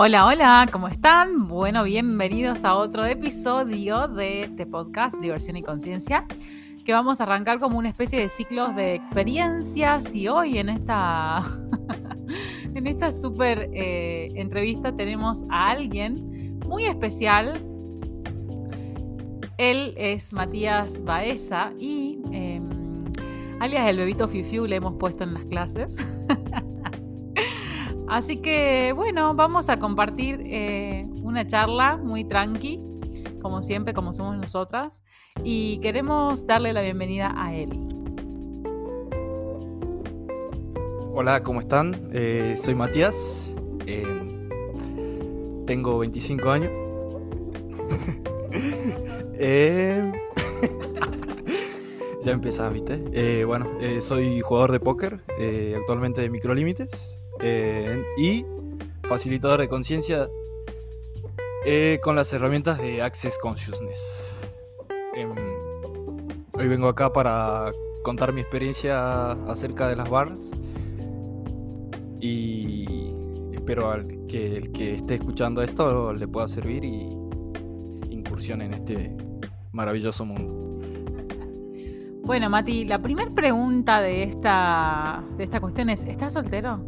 Hola, hola, ¿cómo están? Bueno, bienvenidos a otro episodio de este podcast Diversión y Conciencia, que vamos a arrancar como una especie de ciclos de experiencias y hoy en esta, en esta súper eh, entrevista tenemos a alguien muy especial. Él es Matías Baeza y em, alias el bebito Fifiu le hemos puesto en las clases. Así que bueno, vamos a compartir eh, una charla muy tranqui, como siempre, como somos nosotras, y queremos darle la bienvenida a él. Hola, ¿cómo están? Eh, soy Matías, eh, tengo 25 años. ya empezás, ¿viste? bueno, soy jugador de póker, actualmente de Microlímites. Eh, y facilitador de conciencia eh, con las herramientas de Access Consciousness. Em, hoy vengo acá para contar mi experiencia acerca de las barras y espero que el que esté escuchando esto le pueda servir y incursione en este maravilloso mundo. Bueno, Mati, la primera pregunta de esta, de esta cuestión es, ¿estás soltero?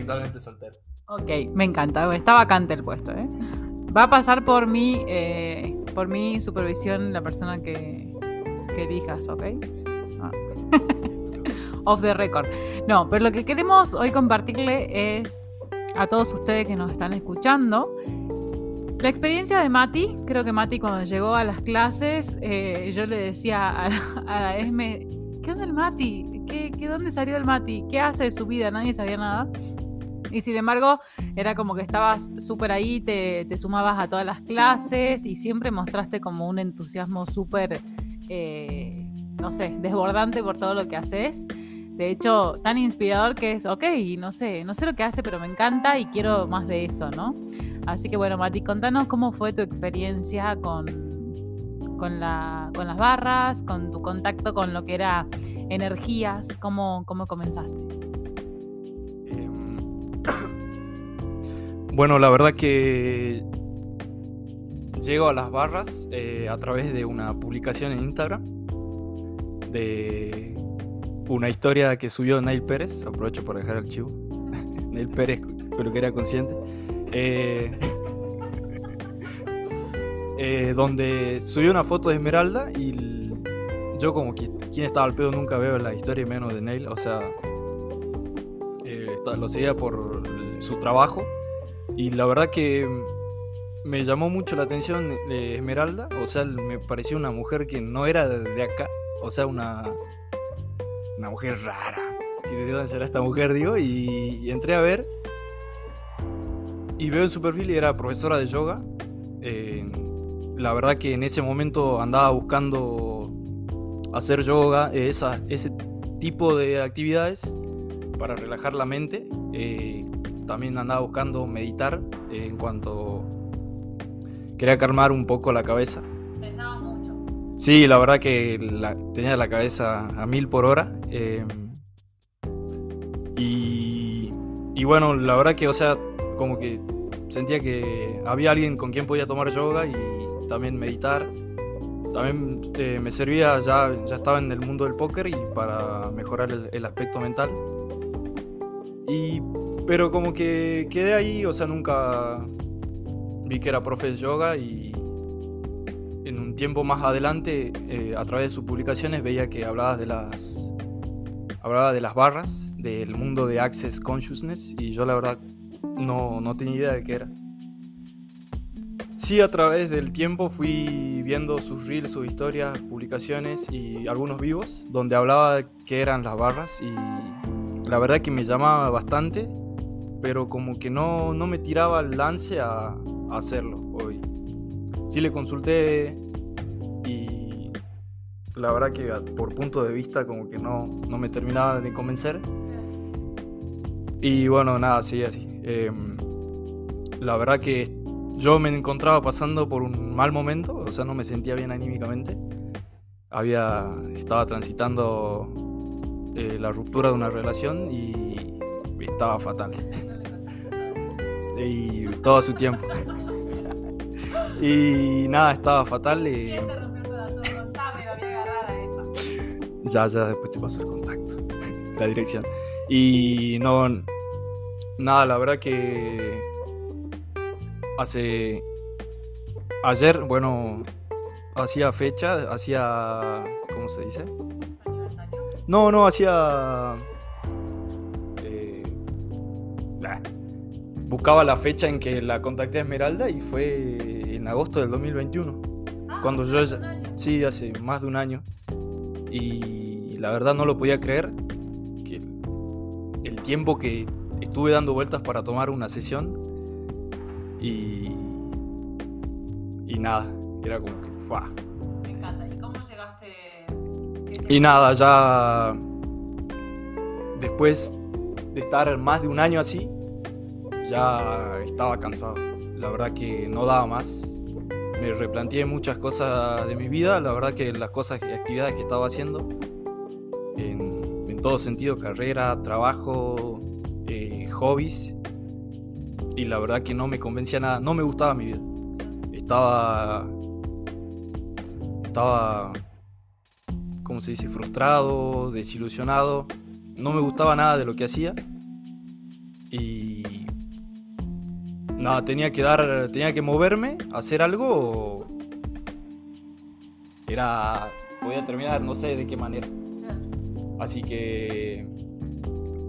Sí, actualmente soltero. Ok, me encanta. Está vacante el puesto, ¿eh? Va a pasar por mi, eh, por mi supervisión la persona que, que elijas, ¿ok? Ah. Off the record. No, pero lo que queremos hoy compartirle es a todos ustedes que nos están escuchando la experiencia de Mati. Creo que Mati cuando llegó a las clases, eh, yo le decía a, a Esme, ¿qué onda el Mati? ¿Qué, dónde salió el Mati? ¿Qué hace de su vida? Nadie sabía nada. Y sin embargo, era como que estabas súper ahí, te, sumabas a todas las clases y siempre mostraste como un entusiasmo súper, eh, no sé, desbordante por todo lo que haces. De hecho, tan inspirador que es, ok, no sé, no sé lo que hace, pero me encanta y quiero más de eso, ¿no? Así que bueno, Mati, contanos cómo fue tu experiencia con, con, la, con las barras, con tu contacto con lo que era energías? ¿Cómo, cómo comenzaste? Bueno, la verdad que llego a las barras eh, a través de una publicación en Instagram de una historia que subió Neil Pérez. Aprovecho por dejar el chivo. Neil Pérez, pero que era consciente. Eh, eh, donde subió una foto de Esmeralda y yo como quien estaba al pedo nunca veo la historia menos de Neil, o sea, lo seguía por su trabajo y la verdad que me llamó mucho la atención de Esmeralda, o sea, me pareció una mujer que no era de acá, o sea, una, una mujer rara. ¿De dónde será esta mujer? Digo, y, entré a ver y veo en su perfil y era profesora de yoga. Eh, la verdad que en ese momento andaba buscando hacer yoga, esa, ese tipo de actividades para relajar la mente. Eh, también andaba buscando meditar eh, en cuanto quería calmar un poco la cabeza. Pensaba mucho. Sí, la verdad que tenía la cabeza a mil por hora. Em, y, y bueno, la verdad que, o sea, como que sentía que había alguien con quien podía tomar yoga y también meditar también eh, me servía, ya, ya estaba en el mundo del póker y para mejorar el, aspecto mental. Y, pero como que quedé ahí, o sea, nunca vi que era profe de yoga y en un tiempo más adelante, eh, a través de sus publicaciones, veía que hablabas de las, hablaba de las barras, del mundo de Access Consciousness y yo la verdad no, no tenía idea de qué era. Sí, a través del tiempo fui viendo sus reels, sus historias, publicaciones y algunos vivos donde hablaba qué eran las barras y la verdad que me llamaba bastante, pero como que no, no me tiraba el lance a, hacerlo hoy. Sí le consulté y la verdad que por punto de vista como que no, no me terminaba de convencer. Y bueno, nada, sí, así. Em, la verdad que yo me encontraba pasando por un mal momento, o sea, no me sentía bien anímicamente. Había, estaba transitando eh, la ruptura de una relación y estaba fatal. Y todo su tiempo. Y nada, estaba fatal. Y... Ya, ya, después te paso el contacto, la dirección. Y no, nada, la verdad que hace ayer, bueno, hacía fecha, hacía, ¿cómo se dice? No, no, hacía... Eh, buscaba la fecha en que la contacté a Esmeralda y fue en agosto del 2021. Ah, cuando yo... Sí, hace más de un año. Y la verdad no lo podía creer. Que el tiempo que estuve dando vueltas para tomar una sesión. Y... Y nada, era como que... ¡fua! Me encanta. ¿Y cómo llegaste? Y nada, ya después de estar más de un año así, ya estaba cansado. La verdad que no daba más. Me replanteé muchas cosas de mi vida. La verdad que las cosas y actividades que estaba haciendo, en, todo sentido, carrera, trabajo, eh, hobbies. Y la verdad que no me convencía nada. No me gustaba mi vida. Estaba... Estaba ¿cómo se dice? Frustrado, desilusionado. No me gustaba nada de lo que hacía. Y nada, tenía que dar, tenía que moverme, hacer algo. Era, podía terminar, no sé de qué manera. Así que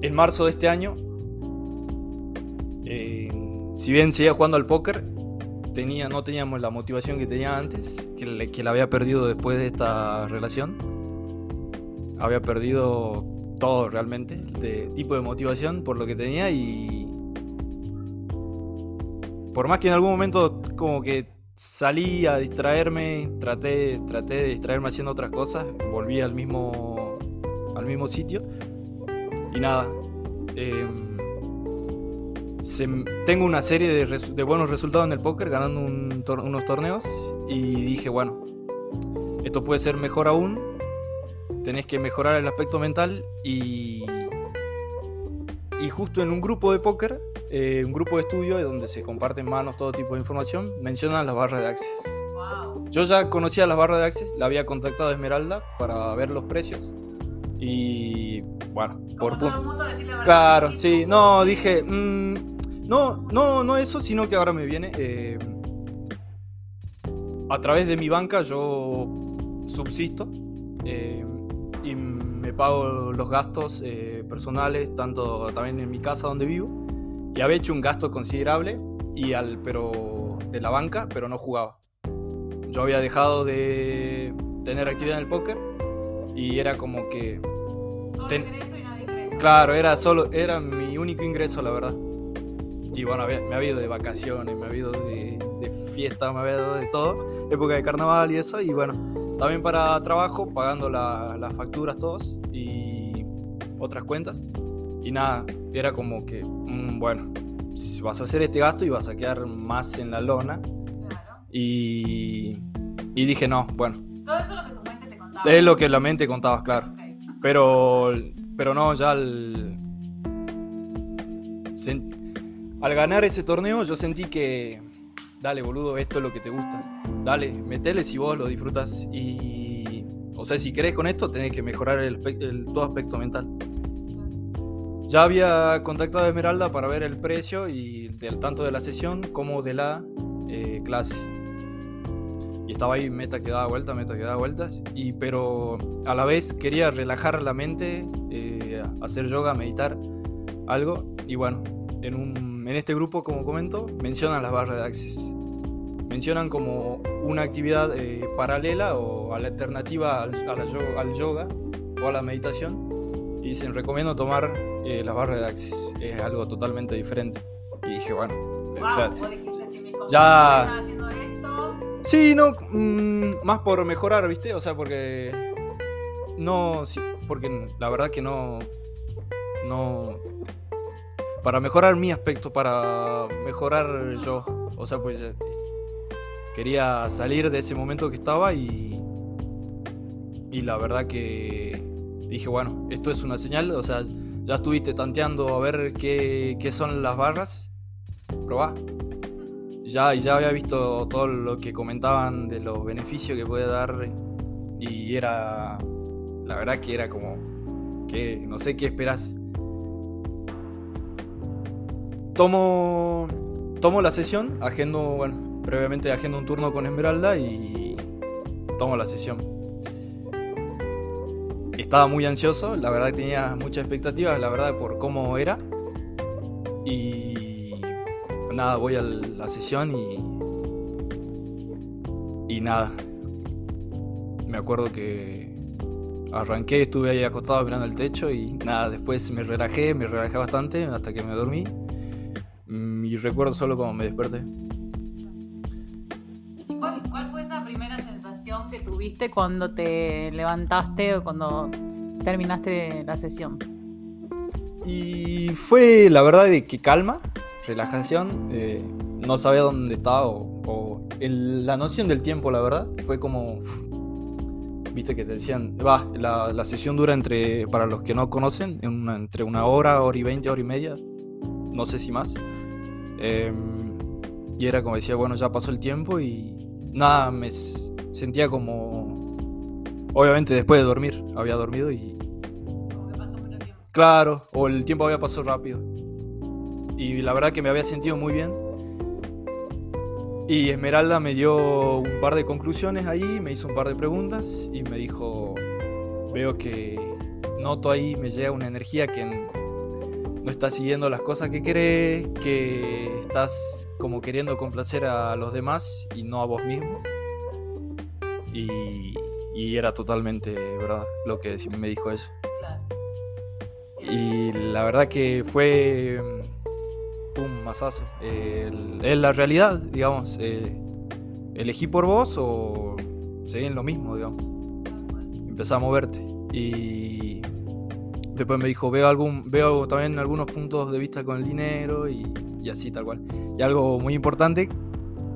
en marzo de este año, eh, si bien seguía jugando al póker, tenía, no teníamos la motivación que tenía antes, que, le- que la había perdido después de esta relación. Había perdido todo realmente, de tipo de motivación por lo que tenía y... Por más que en algún momento como que salí a distraerme, traté, traté de distraerme haciendo otras cosas, volví al mismo, al mismo sitio y nada. em, tengo una serie de, buenos resultados en el póker, ganando unos torneos y dije, bueno, esto puede ser mejor aún, tenés que mejorar el aspecto mental y, y justo en un grupo de póker, eh, un grupo de estudio donde se comparten manos, todo tipo de información, mencionan las barras de Access. Wow. Yo ya conocía las barras de Access, la había contactado a Esmeralda para ver los precios y bueno, por todo punto. el mundo decir la verdad. Claro, sí, no, dije, mm, no, no, no eso, sino que ahora me viene. eh, a través de mi banca yo subsisto eh, y me pago los gastos eh, personales, tanto también en mi casa donde vivo. Y había hecho un gasto considerable, y al, pero de la banca, pero no jugaba. Yo había dejado de tener actividad en el póker y era como que Solo ten- ingreso y nada ingreso. Claro, era solo, era mi único ingreso, la verdad. Y bueno, me había ido de vacaciones, me había ido de, de fiesta, me había ido de todo, época de carnaval y eso, y bueno, también para trabajo, pagando la- las facturas todos y otras cuentas. Y nada, era como que, mm, bueno, vas a hacer este gasto y vas a quedar más en la lona. Claro. Y, y dije, no, bueno, Todo eso es lo que tu mente te contaba. es lo que la mente contaba, claro. Ok. Pero, pero no, ya al, al ganar ese torneo yo sentí que, dale boludo, esto es lo que te gusta. Dale, metele si vos lo disfrutas. Y, o sea, si querés con esto, tenés que mejorar el, el- tu aspecto mental. Ya había contactado a Esmeralda para ver el precio y del tanto de la sesión como de la eh, clase. Y estaba ahí meta que daba vueltas, meta que daba vueltas. Y, pero a la vez quería relajar la mente, eh, hacer yoga, meditar, algo. Y bueno, en, un, en este grupo, como comento, mencionan las barras de Access. Mencionan como una actividad eh, paralela o alternativa al, al yoga o a la meditación. Dicen, recomiendo tomar eh, las barras de Access. Es algo totalmente diferente. Y dije, bueno, o Wow, sea, vos dijiste, si mis ya- haciendo esto, Sí, no, mm, más por mejorar, ¿viste? O sea, porque no, sí, porque la verdad que no, no, para mejorar mi aspecto, para mejorar yo, o sea, pues quería salir de ese momento que estaba y, y la verdad que dije, bueno, esto es una señal, o sea, ya estuviste tanteando a ver qué, qué son las barras, probá. Ya, ya había visto todo lo que comentaban de los beneficios que puede dar y era, la verdad que era como, que no sé qué esperas. Tomo, tomo la sesión, agendo, bueno, previamente agendo un turno con Esmeralda y tomo la sesión. Estaba muy ansioso, la verdad tenía muchas expectativas, la verdad por cómo era. Y nada, voy a la sesión y... Y nada. Me acuerdo que arranqué, estuve ahí acostado mirando el techo y nada, después me relajé, me relajé bastante hasta que me dormí. Y recuerdo solo cómo me desperté. Que tuviste cuando te levantaste o cuando terminaste la sesión? Y fue la verdad de que calma, relajación, eh, no sabía dónde estaba o, la noción del tiempo, la verdad, fue como, viste que te decían, va, la, sesión dura entre, para los que no conocen, entre una hora, hora y veinte, hora y media, no sé si más. Em, y era como decía, bueno, ya pasó el tiempo y nada, me, sentía como... Obviamente después de dormir, había dormido y... Claro, o el tiempo había pasado rápido. Y la verdad que me había sentido muy bien. Y Esmeralda me dio un par de conclusiones ahí, me hizo un par de preguntas y me dijo, veo que noto ahí, me llega una energía que no estás siguiendo las cosas que querés, que estás como queriendo complacer a los demás y no a vos mismo. Y, era totalmente verdad lo que me dijo eso. Y la verdad que fue un masazo. Es la realidad, digamos. Eh, elegí por vos o seguí en lo mismo, digamos. Empecé a moverte. Y después me dijo, veo, algún, veo también algunos puntos de vista con el dinero y, y así tal cual. Y algo muy importante,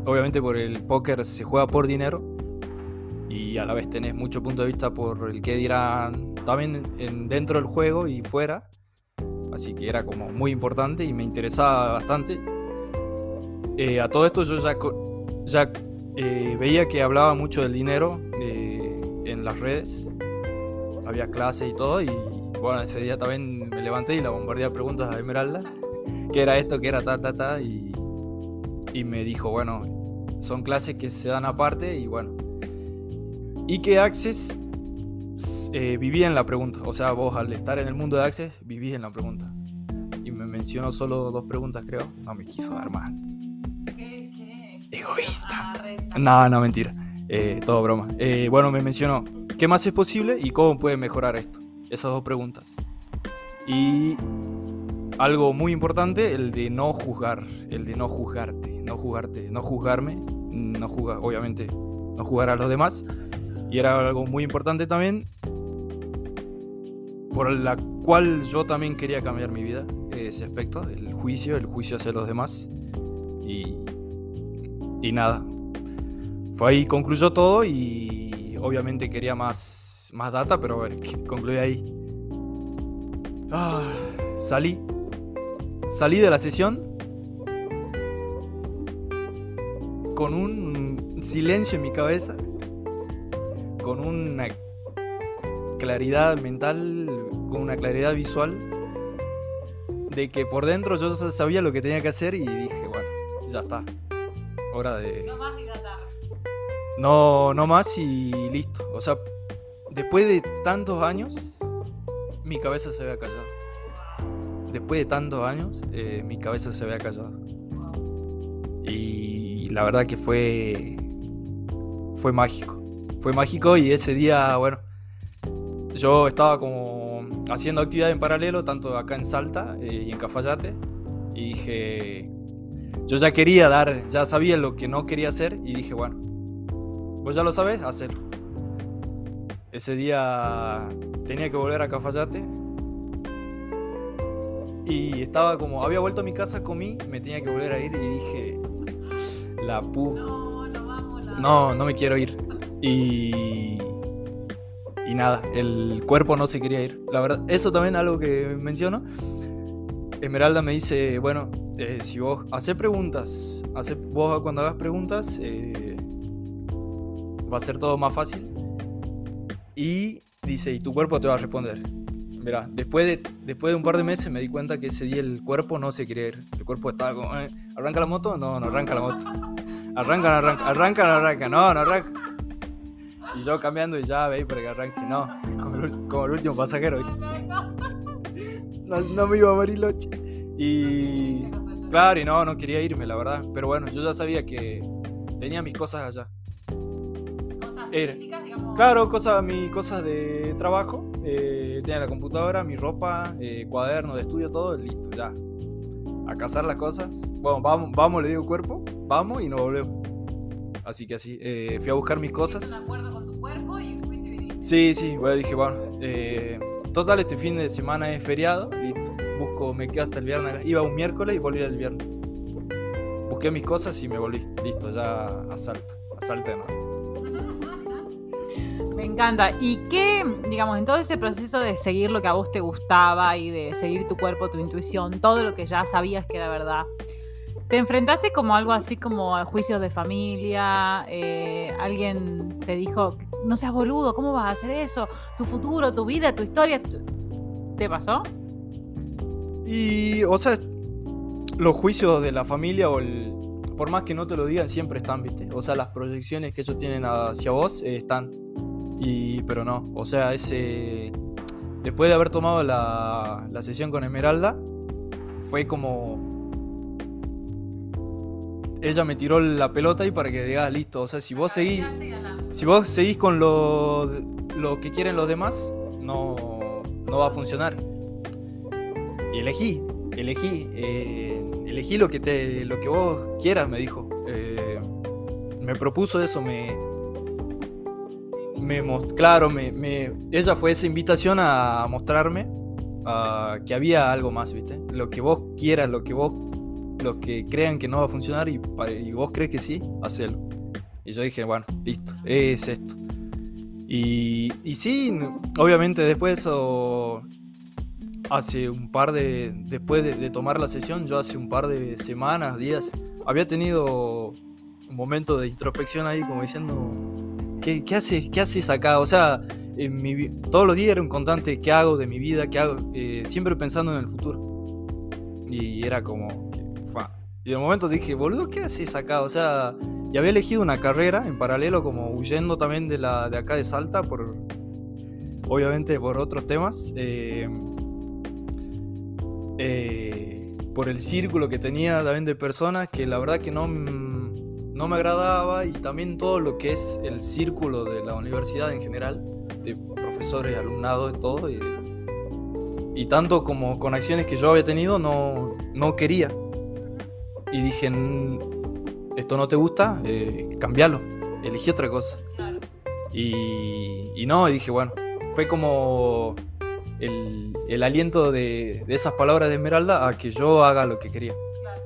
obviamente por el póker se juega por dinero y a la vez tenés mucho punto de vista por el que dirán también en, dentro del juego y fuera. Así que era como muy importante y me interesaba bastante. Eh, a todo esto yo ya, eh, veía que hablaba mucho del dinero eh, en las redes. Había clases y todo y bueno, ese día también me levanté y la bombardeé de preguntas a Esmeralda. ¿Qué era esto? ¿Qué era ta, ta, ta? Y, y me dijo, bueno, son clases que se dan aparte y bueno, y que Access eh, vivía en la pregunta. O sea, vos al estar en el mundo de Access vivís en la pregunta. Y me mencionó solo dos preguntas, creo. No me quiso dar más. ¿Qué, qué? Egoísta. No, no, mentira. Eh, todo broma. Eh, bueno, me mencionó qué más es posible y cómo puede mejorar esto. Esas dos preguntas. Y algo muy importante, el de no juzgar. El de no juzgarte. No juzgarte. No juzgarme. No juzgar, obviamente, no juzgar a los demás y era algo muy importante también, por la cual yo también quería cambiar mi vida, ese aspecto, el juicio, el juicio hacia los demás. Y, y nada, fue ahí, concluyó todo y obviamente quería más, más data, pero concluí ahí. Ah, salí, salí de la sesión con un silencio en mi cabeza con una claridad mental, con una claridad visual, de que por dentro yo sabía lo que tenía que hacer y dije, bueno, ya está. Hora de... No más No, no más y listo. O sea, después de tantos años, mi cabeza se había callado. Después de tantos años, eh, mi cabeza se había callado. Y la verdad que fue, fue mágico fue mágico y ese día, bueno, yo estaba como haciendo actividad en paralelo, tanto acá en Salta eh, y en Cafayate, y dije, yo ya quería dar, ya sabía lo que no quería hacer y dije, bueno, vos ya lo sabes, hacerlo. Ese día tenía que volver a Cafayate y estaba como, había vuelto a mi casa, comí, me tenía que volver a ir y dije, la pu... No, no, vamos, no, no me quiero ir. Y, y nada, el cuerpo no se quería ir. La verdad, eso también es algo que menciono. Esmeralda me dice, bueno, eh, si vos haces preguntas, hace, vos cuando hagas preguntas, eh, va a ser todo más fácil. Y dice, y tu cuerpo te va a responder. Mira, después de, después de un par de meses me di cuenta que ese día el cuerpo no se quería ir. El cuerpo estaba como, eh, ¿arranca la moto? No, no arranca la moto. Arranca, no arranca, arranca, no arranca, no, no arranca. Y yo cambiando y ya veis para que arranque, no, como el, como el último pasajero. No, no me iba a morir Loche. Y claro, y no, no quería irme, la verdad. Pero bueno, yo ya sabía que tenía mis cosas allá. Cosas físicas, digamos. Claro, cosas, mis cosas de trabajo. Eh, tenía la computadora, mi ropa, eh, cuaderno de estudio, todo, listo, ya. A cazar las cosas. Bueno, vamos, vamos, le digo cuerpo, vamos y nos volvemos. Así que así, eh, fui a buscar mis cosas. Hiciste un acuerdo con tu cuerpo y fuiste y viniste. Sí, sí, bueno, dije, bueno, eh, total, este fin de semana es feriado, listo. Busco, me quedo hasta el viernes. Iba un miércoles y volví el viernes. Busqué mis cosas y me volví. Listo, ya asalto. Asalto de nuevo. Me encanta. ¿Y qué, digamos, en todo ese proceso de seguir lo que a vos te gustaba y de seguir tu cuerpo, tu intuición, todo lo que ya sabías que era verdad, ¿te enfrentaste como algo así como a juicios de familia? Eh, ¿Alguien te dijo, no seas boludo, ¿cómo vas a hacer eso? Tu futuro, tu vida, tu historia. tu-". ¿Te pasó? Y, o sea, los juicios de la familia o el... Por más que no te lo digan, siempre están, ¿viste? O sea, las proyecciones que ellos tienen hacia vos eh, están. Y, pero no, o sea, ese... Después de haber tomado la, la sesión con Esmeralda, fue como... Ella me tiró la pelota y para que digas, listo, o sea, si vos seguís... Si vos seguís con lo, lo que quieren los demás, no, no va a funcionar. Y elegí, elegí, eh, elegí lo que, te, lo que vos quieras, me dijo. Eh, me propuso eso, me... claro, ella fue esa invitación a mostrarme que había algo más, ¿viste? Lo que vos quieras, lo que vos, lo que crean que no va a funcionar y, vos crees que sí, hacelo. Y yo dije, bueno, listo, es esto. Y, y sí, obviamente después de eso, hace un par de, después de, de tomar la sesión, yo hace un par de semanas, días, había tenido un momento de introspección ahí como diciendo, ¿qué, qué haces, qué haces acá? O sea, en mi todos los días era un constante, ¿qué hago de mi vida? ¿Qué hago? Eh, siempre pensando en el futuro. Y era como, que. Y de momento dije, boludo, ¿qué haces acá? O sea, y había elegido una carrera en paralelo, como huyendo también de, la, de acá de Salta, por obviamente por otros temas. eh, eh, por el círculo que tenía también de personas que la verdad que no, no me agradaba y también todo lo que es el círculo de la universidad en general, de profesores, alumnado, de todo. Y, y tanto como con acciones que yo había tenido, no, no quería. Y dije, "Mm, esto no te gusta, eh, cambialo, elegí otra cosa. Claro. Y, y no, y dije, bueno, fue como el, el aliento de, de esas palabras de Esmeralda a que yo haga lo que quería.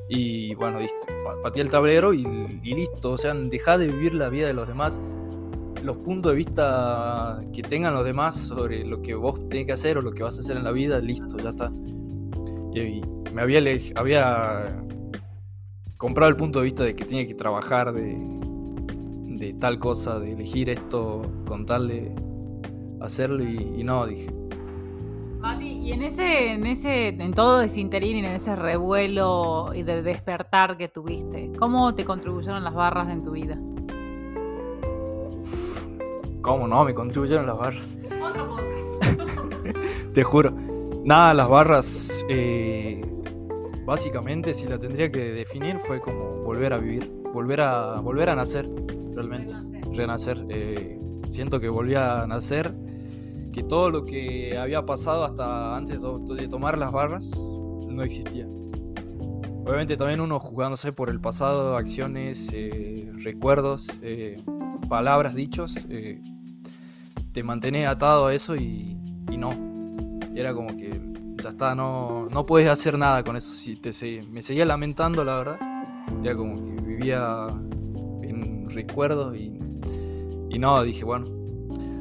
Y bueno, listo, pa- pateé el tablero y, listo. O sea, dejá de vivir la vida de los demás. Los puntos de vista que tengan los demás sobre lo que vos tenés que hacer o lo que vas a hacer en la vida, listo, ya está. Y, me había, había comprado el punto de vista de que tenía que trabajar de, de tal cosa, de elegir esto con tal hacerlo y, y no, dije. Mati, y en ese, en ese, en todo ese interín y en ese revuelo y de despertar que tuviste, ¿cómo te contribuyeron las barras en tu vida? ¿Cómo no? Me contribuyeron las barras. Otro podcast. Te juro. Nada, las barras, eh, básicamente, si la tendría que definir, fue como volver a vivir, volver a, volver a nacer, realmente. Renacer. eh, siento que volví a nacer, todo lo que había pasado hasta antes de tomar las barras no existía. Obviamente también uno jugándose por el pasado, acciones, eh, recuerdos, eh, palabras, dichos, eh, te mantenés atado a eso y, no. Era como que ya está, no, no puedes hacer nada con eso. Me seguía lamentando, la verdad. Era como que vivía en recuerdos y, y no, dije, bueno,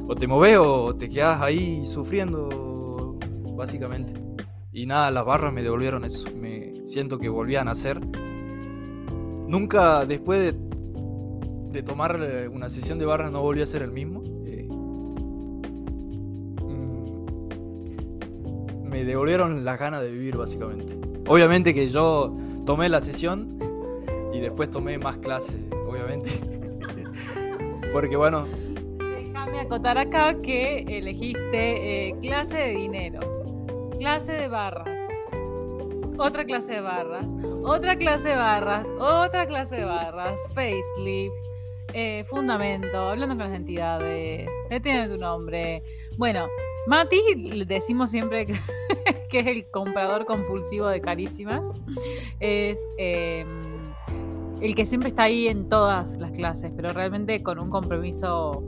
o te moves o te quedas ahí sufriendo, básicamente. Y nada, las barras me devolvieron eso. Me siento que volvían a nacer. Nunca, después de, de tomar eh, una sesión de barras, no volví a ser el mismo. Eh, mm, me devolvieron las ganas de vivir, básicamente. Obviamente que yo tomé la sesión y después tomé más clases, obviamente. Porque bueno, Déjame acotar acá que elegiste eh, clase de dinero, clase de barras, otra clase de barras, otra clase de barras, otra clase de barras, facelift, eh, fundamento, hablando con las entidades, tiene tu nombre. Bueno, Mati, decimos siempre que, es el comprador compulsivo de carísimas. Es eh, el que siempre está ahí en todas las clases, pero realmente con un compromiso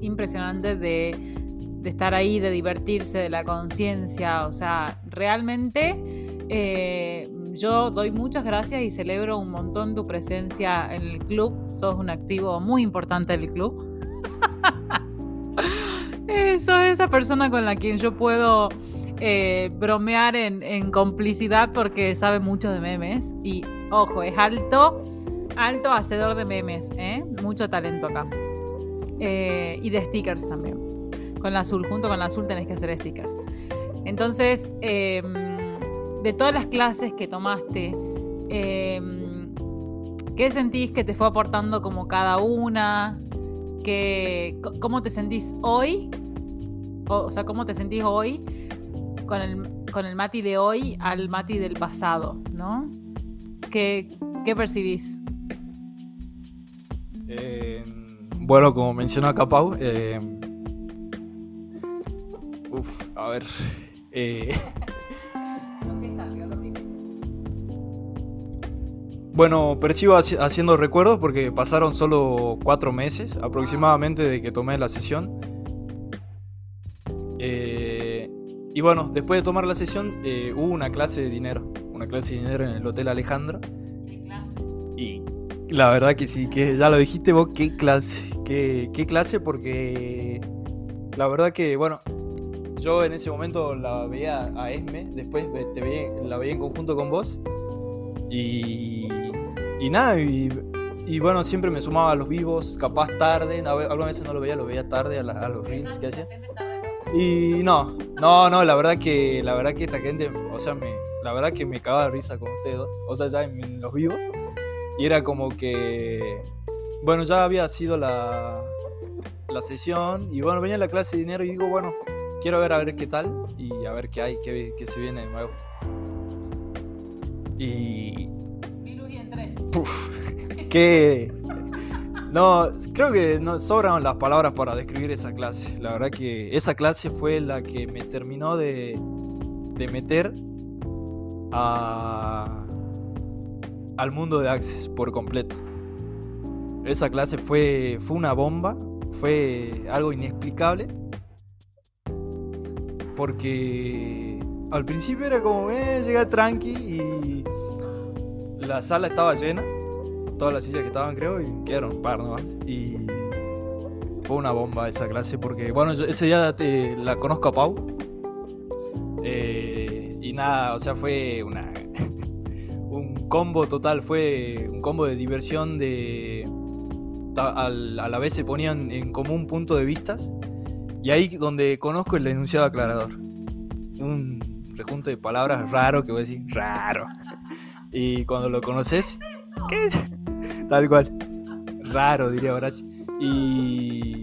impresionante de, estar ahí, de divertirse, de la conciencia. O sea, realmente eh, yo doy muchas gracias y celebro un montón tu presencia en el club. Sos un activo muy importante del club. Eh, sos esa persona con la quien yo puedo eh, bromear en, en complicidad porque sabe mucho de memes. Y ojo, es alto, alto hacedor de memes, ¿eh? Mucho talento acá. Eh, y de stickers también. Con la azul, junto con la azul tenés que hacer stickers. Entonces, eh, de todas las clases que tomaste, eh, ¿qué sentís que te fue aportando como cada una? ¿Qué, ¿Cómo te sentís hoy? O, o sea, ¿cómo te sentís hoy con el, con el Mati de hoy al Mati del pasado, ¿no? ¿Qué, qué percibís? Eh, bueno, como mencionó acá Pau, eh, uf, a ver, eh, bueno, percibo haci- haciendo recuerdos porque pasaron solo cuatro meses aproximadamente de que tomé la sesión. Eh, y bueno, después de tomar la sesión eh, hubo una clase de dinero, una clase de dinero en el Hotel Alejandra. Y la verdad que sí, que ya lo dijiste vos, qué clase, qué, clase, porque la verdad que, bueno, yo en ese momento la veía a Esme, después te veía- la veía en conjunto con vos, y, y nada, y, y bueno, siempre me sumaba a los vivos, capaz tarde, algunas veces no lo veía, lo veía tarde a, los reels que hacía. Y no, no, no, la verdad que, la verdad que esta gente, o sea, me, la verdad que me cagaba de risa con ustedes o sea, ya en, en los vivos. Y era como que, bueno, ya había sido la, la sesión y bueno, venía la clase de dinero y digo, bueno, quiero ver a ver qué tal y a ver qué hay, qué, qué se viene de nuevo. Y que no, creo que no sobran las palabras para describir esa clase. La verdad que esa clase fue la que me terminó de, de meter a, al mundo de Access por completo. Esa clase fue, fue una bomba, fue algo inexplicable. Porque al principio era como, eh, llegué tranqui y la sala estaba llena todas las sillas que estaban, creo, y quedaron un par nomás. Y fue una bomba esa clase porque, bueno, yo ese día te- la conozco a Pau. Eh, y nada, o sea, fue una un combo total, fue un combo de diversión de... a la vez se ponían en común punto de vistas. Y ahí donde conozco el enunciado aclarador. Un rejunto de palabras raro que voy a decir, raro. Y cuando lo conoces, ¿qué es? Tal cual. Raro, diría Horacio. Y.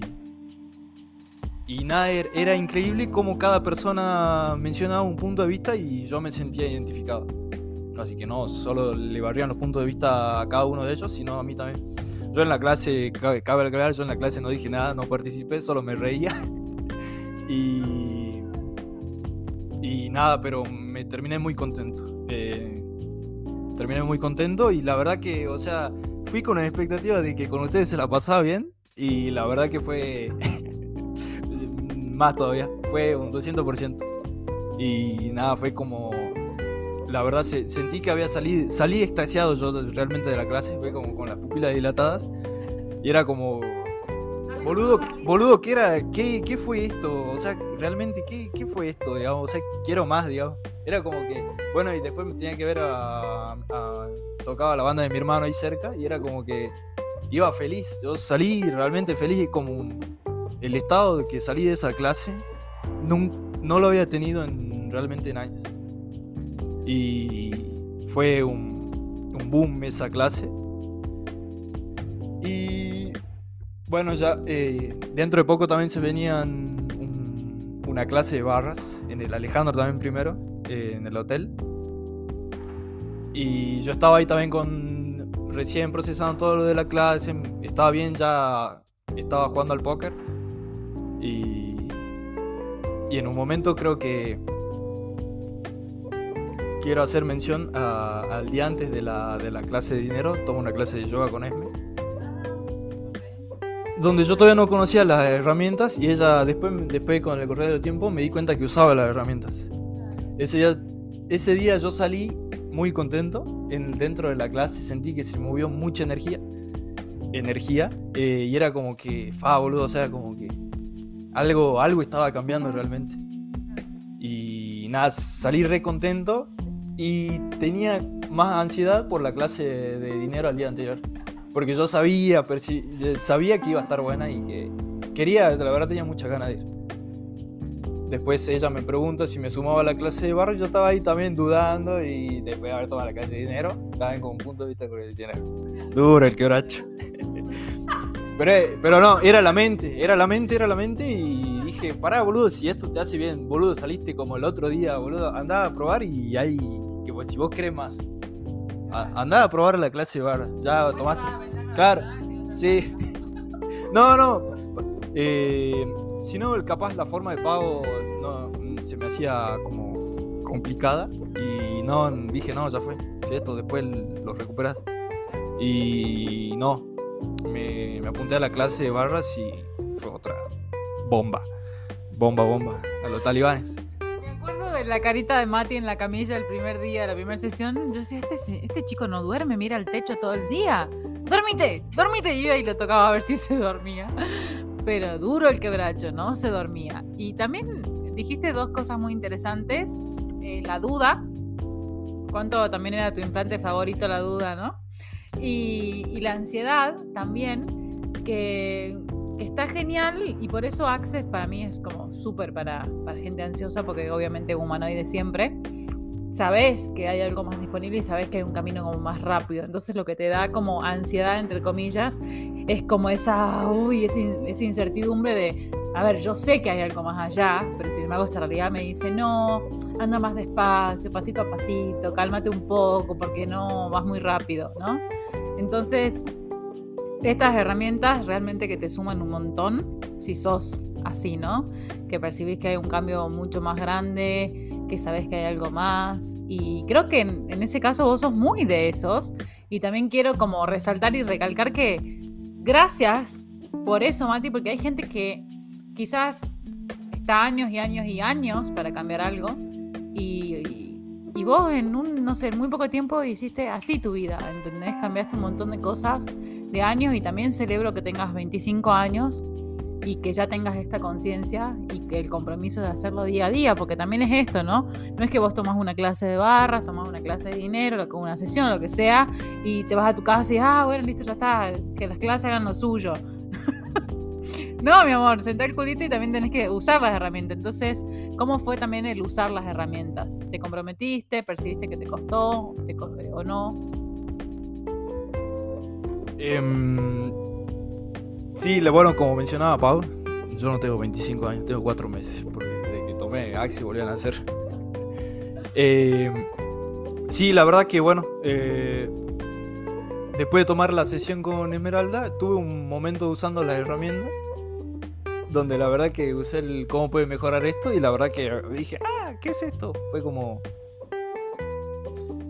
Y nada, er- era increíble cómo cada persona mencionaba un punto de vista y yo me sentía identificado. Así que no solo le barrían los puntos de vista a cada uno de ellos, sino a mí también. Yo en la clase, cabe aclarar, yo en la clase no dije nada, no participé, solo me reía. y. Y nada, pero me terminé muy contento. Eh, terminé muy contento y la verdad que, o sea, fui con la expectativa de que con ustedes se la pasaba bien y la verdad que fue más todavía, fue un 200%. Y nada, fue como, la verdad se- sentí que había salido, salí extasiado yo realmente de la clase, fue como con las pupilas dilatadas y era como, Boludo, boludo, ¿qué era? ¿Qué, qué fue esto? O sea, realmente, ¿qué, ¿qué fue esto? Digamos, o sea, quiero más, digamos. Era como que, bueno, y después me tenía que ver a, a- Tocaba la banda de mi hermano ahí cerca y era como que iba feliz. Yo salí realmente feliz y como un- el estado de que salí de esa clase nun- no lo había tenido en, realmente en años. Y fue un, un boom esa clase. Y bueno, ya eh, dentro de poco también se venían un- una clase de barras en el Alejandro también primero, eh, en el hotel. Y yo estaba ahí también con recién procesando todo lo de la clase, estaba bien, ya estaba jugando al póker. Y, y en un momento creo que quiero hacer mención a- al día antes de la, de la clase de dinero, tomo una clase de yoga con Esme donde yo todavía no conocía las herramientas y ella después, después con el correr del tiempo me di cuenta que usaba las herramientas. Ese día, ese día yo salí muy contento, en, dentro de la clase sentí que se movió mucha energía, energía, eh, y era como que, fa, boludo, o sea, como que algo, algo estaba cambiando realmente. Y nada, salí re contento y tenía más ansiedad por la clase de dinero al día anterior. Porque yo sabía, eh, sabía que iba a estar buena y que quería, la verdad tenía muchas ganas de ir. Después ella me pregunta si me sumaba a la clase de barro, yo estaba ahí también dudando y después de haber tomado la clase de dinero, estaba en conjunto, viste, con el dinero. Duro el quebracho. Pero, eh, pero no, era la mente, era la mente, era la mente y dije, pará, boludo, si esto te hace bien, boludo, saliste como el otro día, boludo, andá a probar y ahí, que si vos querés más, a- andá a probar la clase de bar, ya tomaste. Claro, sí. No, no. Eh, si no, capaz la forma de pago no, se me hacía como complicada. Y no, dije, no, ya fue. Si esto después lo recuperas. Y no. Me, me apunté a la clase de barras y fue otra bomba. Bomba, bomba. A los talibanes. De la carita de Mati en la camilla el primer día de la primera sesión. Yo decía, este, este chico no duerme, mira el techo todo el día. ¡Dormite! ¡Dormite! Y iba lo tocaba a ver si se dormía. Pero duro el quebracho, no se dormía. Y también dijiste dos cosas muy interesantes. Eh, la duda. ¿Cuánto también era tu implante favorito la duda, no? Y, y la ansiedad también, que, que está genial y por eso Access para mí es como súper para, para gente ansiosa, porque obviamente humanoide siempre. Sabes que hay algo más disponible y sabes que hay un camino como más rápido. Entonces lo que te da como ansiedad, entre comillas, es como esa, uy, esa, esa incertidumbre de, a ver, yo sé que hay algo más allá, pero sin embargo esta realidad me dice, no, anda más despacio, pasito a pasito, cálmate un poco, porque no, vas muy rápido, ¿no? Entonces, estas herramientas realmente que te suman un montón si sos así, ¿no? Que percibís que hay un cambio mucho más grande, que sabés que hay algo más. Y creo que en, ese caso vos sos muy de esos. Y también quiero como resaltar y recalcar que gracias por eso, Mati, porque hay gente que quizás está años y años y años para cambiar algo. Y- y vos en un, no sé, muy poco tiempo hiciste así tu vida, ¿entendés? Cambiaste un montón de cosas de años y también celebro que tengas 25 años y que ya tengas esta conciencia y que el compromiso de hacerlo día a día, porque también es esto, ¿no? No es que vos tomas una clase de barras, tomas una clase de dinero, una sesión, lo que sea, y te vas a tu casa y, ah, bueno, listo, ya está, que las clases hagan lo suyo. no, mi amor, sentá el culito y también tenés que usar las herramientas. Entonces, ¿cómo fue también el usar las herramientas? ¿Te comprometiste? ¿Percibiste que te costó te co- o no? Em, sí, bueno, como mencionaba Pau, yo no tengo 25 años, tengo 4 meses, porque desde que tomé Axi volví a nacer. Em, sí, la verdad que bueno, eh, después de tomar la sesión con Esmeralda, tuve un momento usando las herramientas, donde la verdad que usé el cómo puede mejorar esto, y la verdad que dije, ah, ¿qué es esto? Fue como...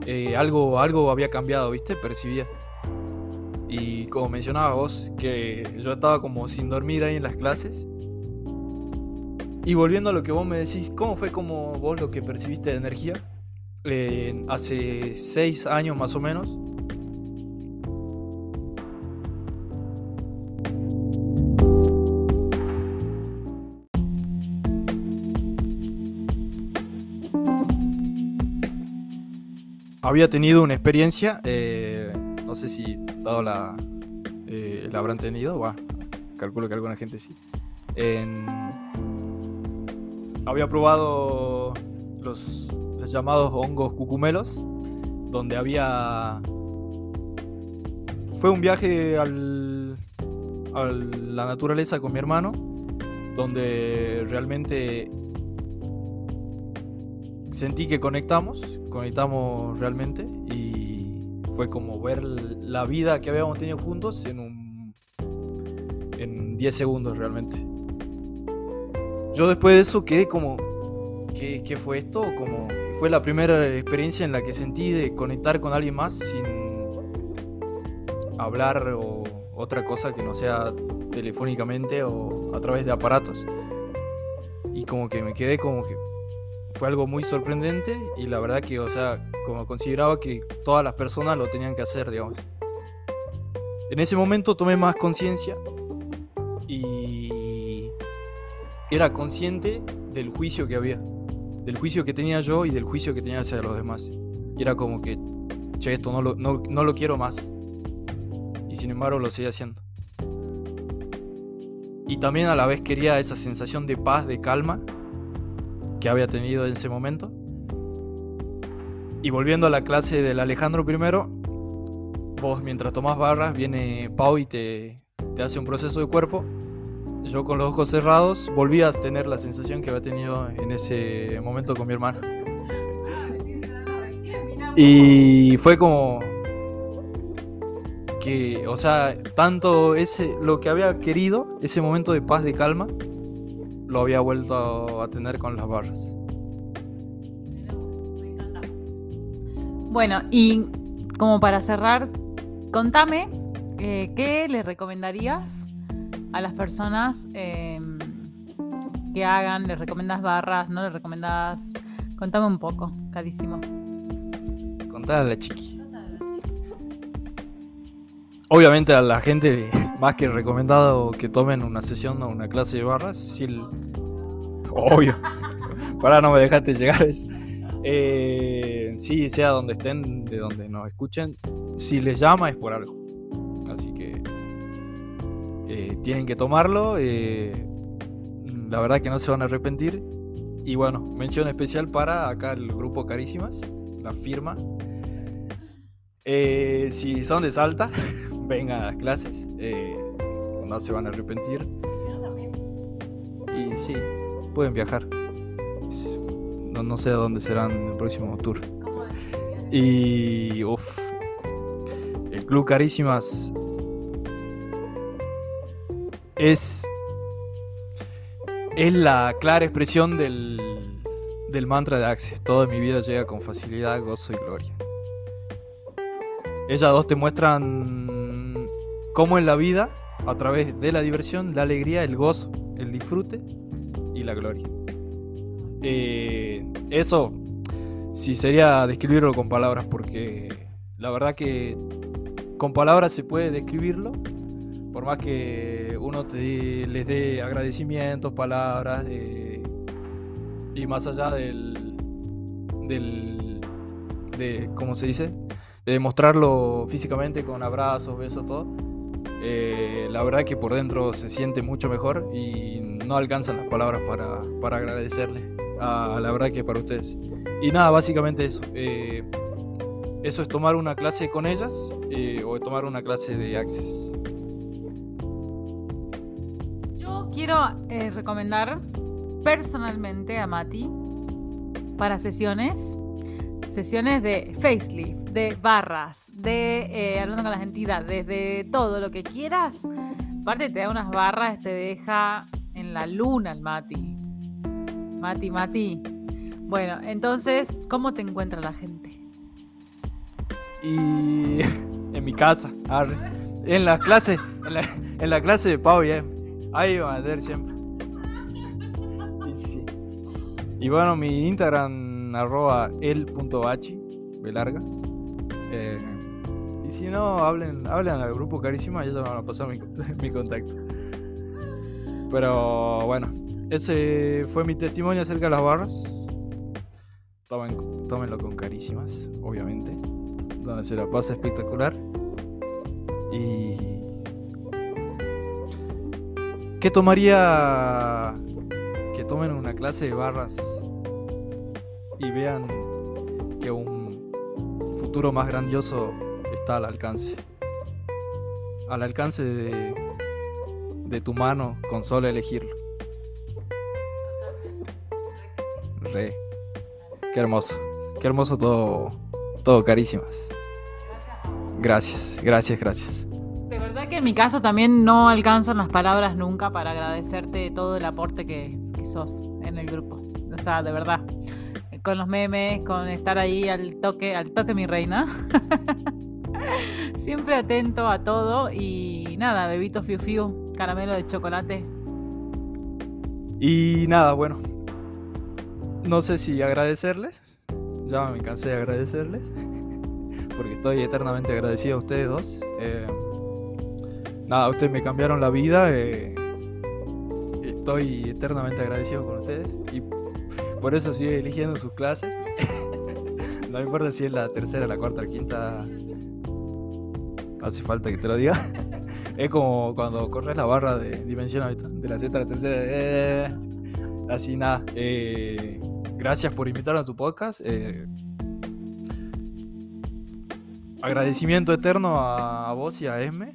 eh, algo, algo había cambiado, ¿viste? Percibía. Y como mencionabas vos, que yo estaba como sin dormir ahí en las clases. Y volviendo a lo que vos me decís, ¿cómo fue como vos lo que percibiste de energía? Eh, hace seis años más o menos. Había tenido una experiencia, eh, no sé si todos la, eh, habrán tenido, calculo que alguna gente sí. Había probado los, los llamados hongos cucumelos, donde había... Fue un viaje al, a la naturaleza con mi hermano, donde realmente sentí que conectamos, conectamos realmente y fue como ver la vida que habíamos tenido juntos en un en 10 segundos realmente. Yo después de eso quedé como ¿qué, fue esto? Como fue la primera experiencia en la que sentí de conectar con alguien más sin hablar o otra cosa que no sea telefónicamente o a través de aparatos. Y como que me quedé como que fue algo muy sorprendente y la verdad que, o sea, como consideraba que todas las personas lo tenían que hacer, digamos. En ese momento tomé más conciencia y era consciente del juicio que había, del juicio que tenía yo y del juicio que tenía hacia los demás. Era como que, che, esto no lo, no, no lo quiero más. Y sin embargo lo seguía haciendo. Y también a la vez quería esa sensación de paz, de calma que había tenido en ese momento. Y volviendo a la clase del Alejandro primero, vos mientras tomás barras viene Pau y te, te hace un proceso de cuerpo. Yo con los ojos cerrados volví a tener la sensación que había tenido en ese momento con mi hermano. Y fue como que, o sea, tanto ese lo que había querido, ese momento de paz, de calma, lo había vuelto a tener con las barras. Bueno, y como para cerrar, contame eh, qué le recomendarías a las personas eh, que hagan, les recomendas barras, no les recomendas. Contame un poco, carísimo. Contale a la chiqui. Obviamente a la gente más que recomendado que tomen una sesión o una clase de barras, si el... Obvio. Para no me dejaste llegar a eso. Eh, sí, sea donde estén, de donde nos escuchen, si les llama es por algo. Así que eh, tienen que tomarlo. eh, la verdad que no se van a arrepentir. Y bueno, mención especial para acá el grupo Carísimas, la firma. Eh, si son de Salta, vengan a las clases. eh, no se van a arrepentir. Y sí, pueden viajar. No, no sé a dónde serán el próximo tour. Y uff, el Club Carísimas es, es la clara expresión del, del mantra de Access. Toda mi vida llega con facilidad, gozo y gloria. Ellas dos te muestran cómo en la vida, a través de la diversión, la alegría, el gozo, el disfrute y la gloria. Eh, eso sí sería describirlo con palabras, porque la verdad que con palabras se puede describirlo, por más que uno te, les dé agradecimientos, palabras, eh, y más allá del, del, de, ¿cómo se dice? De demostrarlo físicamente con abrazos, besos, todo. Eh, la verdad que por dentro se siente mucho mejor y no alcanzan las palabras para, para agradecerle a la verdad que para ustedes. Y nada, básicamente eso. eh, eso es tomar una clase con ellas eh, o tomar una clase de Access. Yo quiero recomendar personalmente a Mati para sesiones, sesiones de facelift, de barras, de eh, hablando con las entidades, de todo lo que quieras. Aparte te da unas barras, te deja en la luna el Mati. Mati, Mati. Bueno, entonces, ¿cómo te encuentra la gente? Y en mi casa, en la clase, en la, clase de Pau, ya. Ahí va a ver siempre. Y, bueno, mi Instagram arroba el.bachi, larga. Eh, y si no, hablen, hablen al grupo Carísima, ya se van a pasar mi, mi contacto. Pero bueno, ese fue mi testimonio acerca de las barras. Tomen tómenlo con carísimas, obviamente. Donde se la pasa espectacular. Y. ¿Qué tomaría que tomen una clase de barras y vean que un futuro más grandioso está al alcance? Al alcance de, tu mano con solo elegirlo. Re. Qué hermoso. Qué hermoso todo. Todo carísimas. Gracias, gracias, gracias. De verdad que en mi caso también no alcanzan las palabras nunca para agradecerte todo el aporte que, que sos en el grupo. O sea, de verdad. Con los memes, con estar ahí al toque, al toque mi reina. Siempre atento a todo y nada, bebito fiu fiu, caramelo de chocolate. Y nada, bueno. No sé si agradecerles. Ya me cansé de agradecerles. Porque estoy eternamente agradecido a ustedes dos. Eh, nada, ustedes me cambiaron la vida. eh, estoy eternamente agradecido con ustedes. Y por eso sigo eligiendo sus clases. no importa si es la tercera, la cuarta, la quinta. Hace falta que te lo diga. es como cuando corres la barra de dimensión habitual, de la sexta a la tercera. eh, así nada. eh, gracias por invitarme a tu podcast. eh, agradecimiento eterno a, vos y a Esme.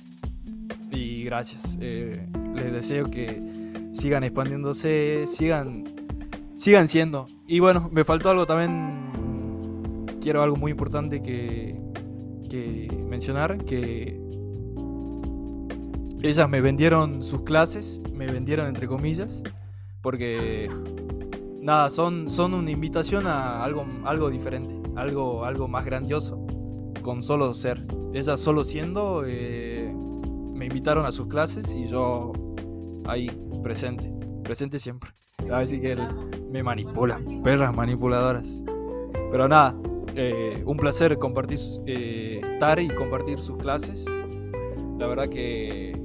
Y gracias. les deseo que sigan expandiéndose, sigan, sigan siendo. Y bueno, me faltó algo también. Quiero algo muy importante que, mencionar, que ellas me vendieron sus clases, me vendieron entre comillas, porque nada, son, son una invitación a algo, algo diferente, algo, algo más grandioso, con solo ser. Ellas solo siendo, eh, me invitaron a sus clases y yo ahí, presente, presente siempre. Así que él me manipulan, perras manipuladoras. Pero nada, eh, un placer compartir, eh, estar y compartir sus clases. La verdad que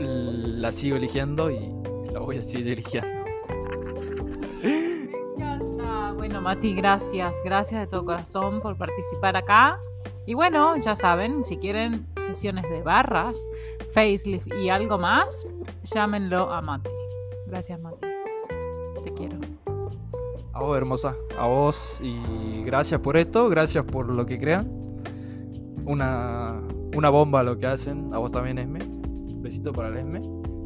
la sigo eligiendo y la voy a seguir eligiendo. Me encanta. Bueno, Mati, gracias. Gracias de todo corazón por participar acá. Y bueno, ya saben, si quieren sesiones de barras, facelift y algo más, llámenlo a Mati. Gracias, Mati. Te quiero. A vos, hermosa. A vos y gracias por esto, gracias por lo que crean. Una, una bomba lo que hacen. A vos también, Esme. Besito para el Esme.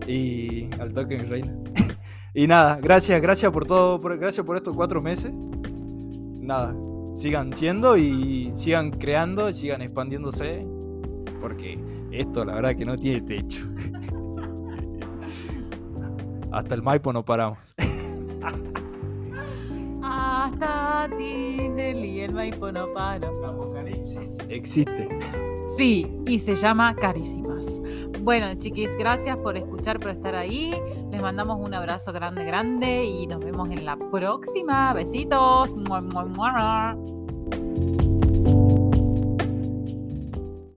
Y al toque, mi reina. y nada, gracias, gracias por todo. por- gracias por estos cuatro meses. Nada, sigan siendo y sigan creando y sigan expandiéndose. Porque esto, la verdad, que no tiene techo. Hasta el Maipo no paramos. Hasta Tinel y el Maipo no paro. El apocalipsis existe. Sí, y se llama Carísimas. Bueno, chiquis, gracias por escuchar, por estar ahí. Les mandamos un abrazo grande, grande y nos vemos en la próxima. Besitos. Mua, mua, mua.